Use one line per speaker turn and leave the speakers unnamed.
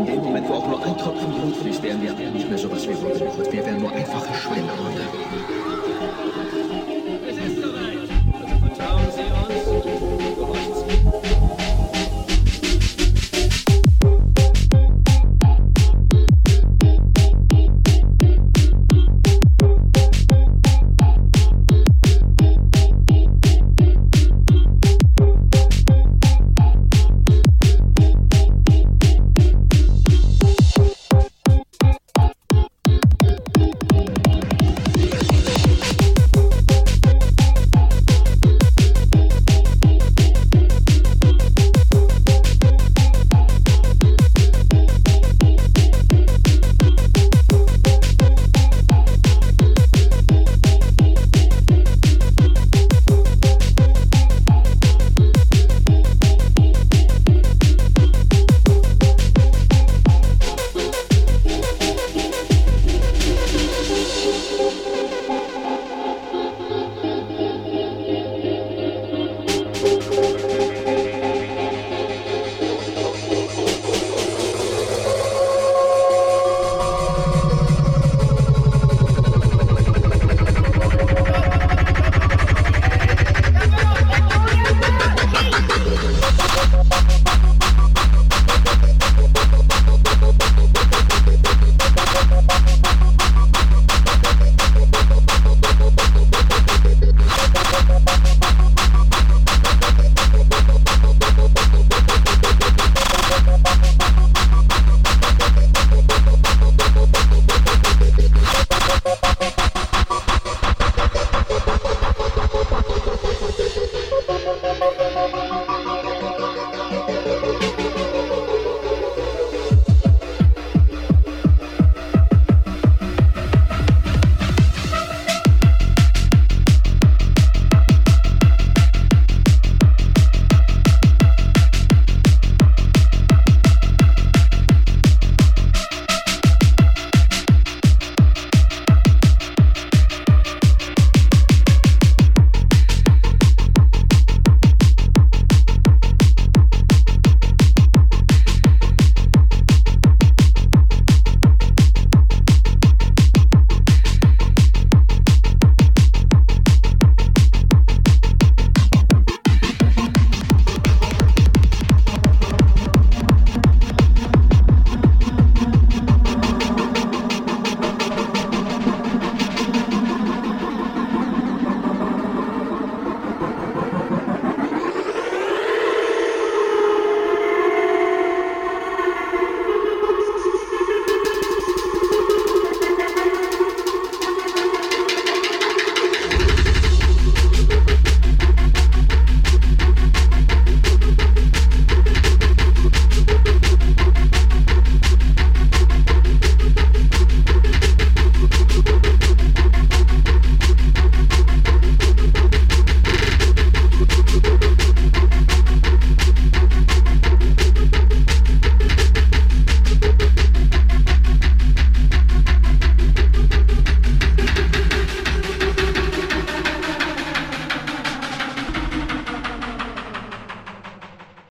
In dem Moment, wo auch nur ein Tropfen Blut fließt, wären wir nicht mehr sowas wie Robin Hood. Wir wären nur einfache Schweinehunde.